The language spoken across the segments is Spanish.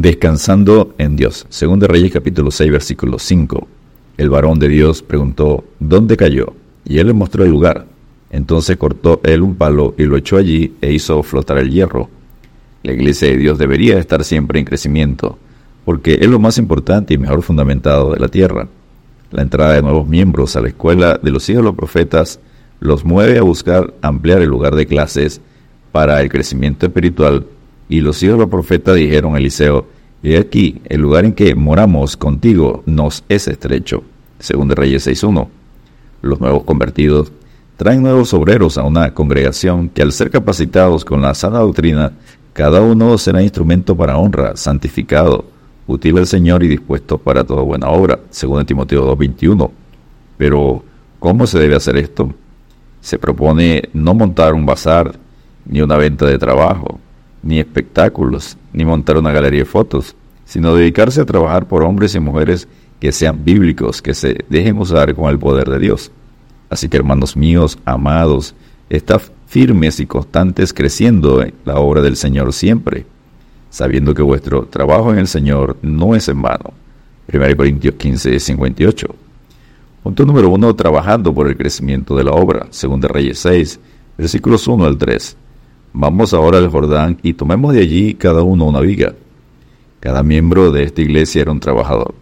Descansando en Dios. Según de Reyes capítulo 6 versículo 5. El varón de Dios preguntó, ¿dónde cayó? Y él le mostró el lugar. Entonces cortó él un palo y lo echó allí e hizo flotar el hierro. La iglesia de Dios debería estar siempre en crecimiento, porque es lo más importante y mejor fundamentado de la tierra. La entrada de nuevos miembros a la escuela de los hijos de los profetas los mueve a buscar ampliar el lugar de clases para el crecimiento espiritual y los hijos de los profetas dijeron a Eliseo, He aquí, el lugar en que moramos contigo nos es estrecho. Según Reyes 6.1. Los nuevos convertidos traen nuevos obreros a una congregación que al ser capacitados con la sana doctrina, cada uno será instrumento para honra, santificado, útil al Señor y dispuesto para toda buena obra, según Timoteo 2.21. Pero, ¿cómo se debe hacer esto? Se propone no montar un bazar, ni una venta de trabajo, ni espectáculos, ni montar una galería de fotos, sino dedicarse a trabajar por hombres y mujeres que sean bíblicos, que se dejen usar con el poder de Dios. Así que hermanos míos, amados, estad firmes y constantes creciendo en la obra del Señor siempre, sabiendo que vuestro trabajo en el Señor no es en vano. 1 Corintios 15, 58. Punto número uno, trabajando por el crecimiento de la obra, según de Reyes 6, versículos 1 al 3. Vamos ahora al Jordán y tomemos de allí cada uno una viga. Cada miembro de esta iglesia era un trabajador,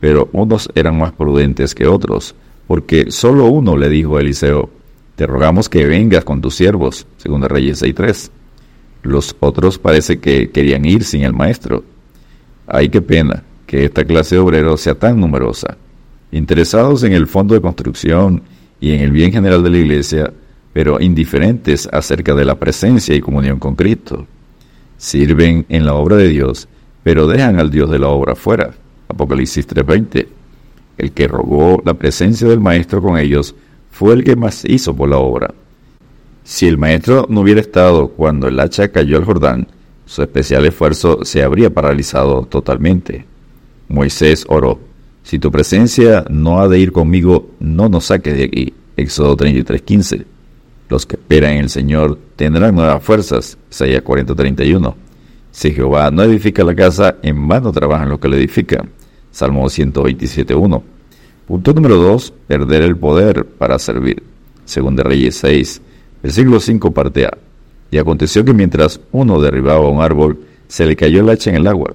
pero unos eran más prudentes que otros, porque solo uno le dijo a Eliseo, te rogamos que vengas con tus siervos, según Reyes 6.3. Los otros parece que querían ir sin el maestro. Ay, qué pena que esta clase de obreros sea tan numerosa. Interesados en el fondo de construcción y en el bien general de la iglesia, pero indiferentes acerca de la presencia y comunión con Cristo. Sirven en la obra de Dios, pero dejan al Dios de la obra fuera. Apocalipsis 3:20. El que rogó la presencia del Maestro con ellos fue el que más hizo por la obra. Si el Maestro no hubiera estado cuando el hacha cayó al Jordán, su especial esfuerzo se habría paralizado totalmente. Moisés oró, si tu presencia no ha de ir conmigo, no nos saques de aquí. Éxodo 33:15. Los que esperan en el Señor tendrán nuevas fuerzas. Isaías 40:31. Si Jehová no edifica la casa, en vano trabajan los que la edifican. Salmo 127.1. Punto número 2. Perder el poder para servir. Según de Reyes 6, versículo 5, parte A. Y aconteció que mientras uno derribaba un árbol, se le cayó el hacha en el agua.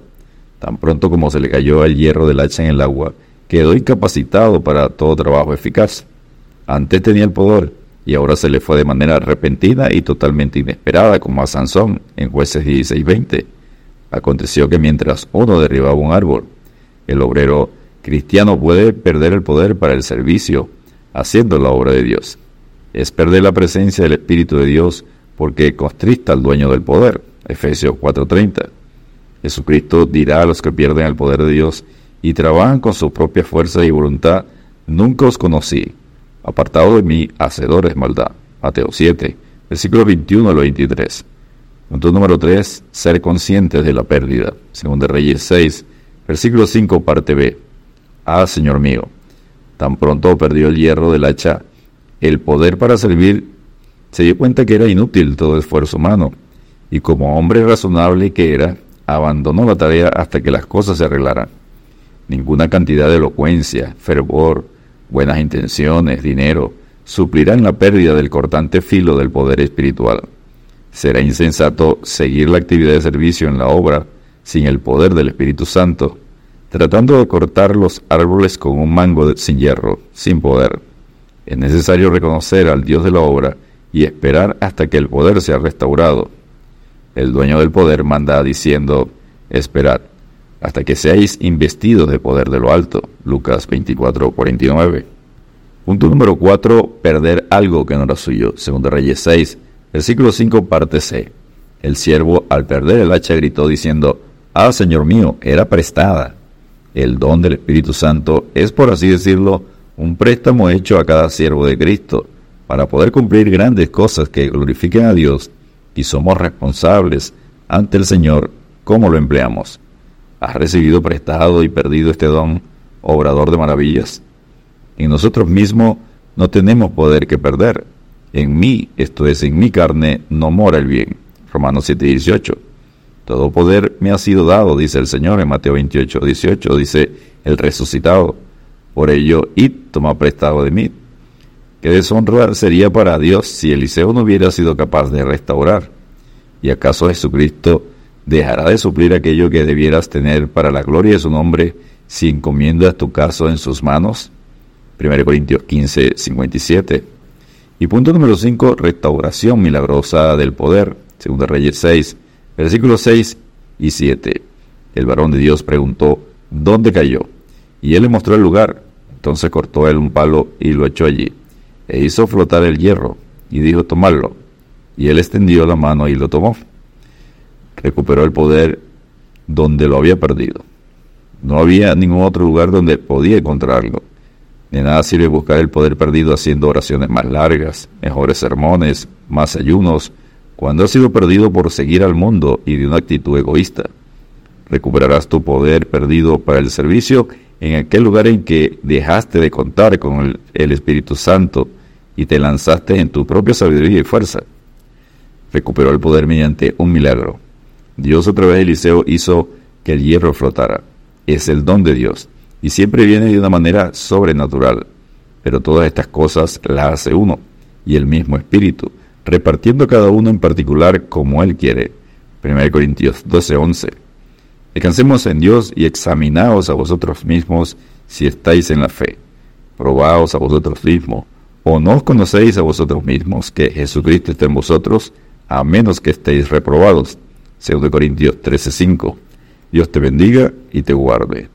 Tan pronto como se le cayó el hierro del hacha en el agua, quedó incapacitado para todo trabajo eficaz. Antes tenía el poder, y ahora se le fue de manera repentina y totalmente inesperada, como a Sansón en jueces 16:20. Aconteció que mientras uno derribaba un árbol, el obrero cristiano puede perder el poder para el servicio, haciendo la obra de Dios. Es perder la presencia del Espíritu de Dios porque constrista al dueño del poder. Efesios 4:30. Jesucristo dirá a los que pierden el poder de Dios y trabajan con su propia fuerza y voluntad, nunca os conocí Apartado de mí, hacedores maldad. Mateo 7, versículo 21 al 23. Punto número 3. Ser conscientes de la pérdida. Según de Reyes 6, versículo 5, parte B. Ah, Señor mío, tan pronto perdió el hierro del hacha, el poder para servir, se dio cuenta que era inútil todo esfuerzo humano, y como hombre razonable que era, abandonó la tarea hasta que las cosas se arreglaran. Ninguna cantidad de elocuencia, fervor, buenas intenciones, dinero, suplirán la pérdida del cortante filo del poder espiritual. Será insensato seguir la actividad de servicio en la obra sin el poder del Espíritu Santo, tratando de cortar los árboles con un mango sin hierro, sin poder. Es necesario reconocer al Dios de la obra y esperar hasta que el poder sea restaurado. El dueño del poder manda diciendo, esperad hasta que seáis investidos de poder de lo alto. Lucas 24, 49. Punto número 4. Perder algo que no era suyo. Segundo Reyes 6, versículo 5, parte C. El siervo, al perder el hacha, gritó diciendo, Ah, Señor mío, era prestada. El don del Espíritu Santo es, por así decirlo, un préstamo hecho a cada siervo de Cristo para poder cumplir grandes cosas que glorifiquen a Dios y somos responsables ante el Señor cómo lo empleamos. ¿Has recibido prestado y perdido este don, obrador de maravillas? En nosotros mismos no tenemos poder que perder. En mí, esto es, en mi carne, no mora el bien. Romanos 7:18. Todo poder me ha sido dado, dice el Señor en Mateo 28, 18, dice el resucitado. Por ello, id, toma prestado de mí. Qué deshonra sería para Dios si Eliseo no hubiera sido capaz de restaurar. ¿Y acaso Jesucristo dejará de suplir aquello que debieras tener para la gloria de su nombre si encomiendas tu caso en sus manos? 1 Corintios 15, 57. Y punto número 5, restauración milagrosa del poder. 2 Reyes 6, versículos 6 y 7. El varón de Dios preguntó, ¿dónde cayó? Y él le mostró el lugar. Entonces cortó él un palo y lo echó allí. E hizo flotar el hierro y dijo, tomarlo. Y él extendió la mano y lo tomó. Recuperó el poder donde lo había perdido. No había ningún otro lugar donde podía encontrarlo. De nada sirve buscar el poder perdido haciendo oraciones más largas, mejores sermones, más ayunos, cuando has sido perdido por seguir al mundo y de una actitud egoísta. Recuperarás tu poder perdido para el servicio en aquel lugar en que dejaste de contar con el, el Espíritu Santo y te lanzaste en tu propia sabiduría y fuerza. Recuperó el poder mediante un milagro. Dios a través de Eliseo hizo que el hierro flotara. Es el don de Dios y siempre viene de una manera sobrenatural. Pero todas estas cosas las hace uno y el mismo Espíritu, repartiendo cada uno en particular como Él quiere. 1 Corintios 12:11. Descansemos en Dios y examinaos a vosotros mismos si estáis en la fe. Probaos a vosotros mismos, o no os conocéis a vosotros mismos que Jesucristo está en vosotros, a menos que estéis reprobados. 2 Corintios 13:5. Dios te bendiga y te guarde.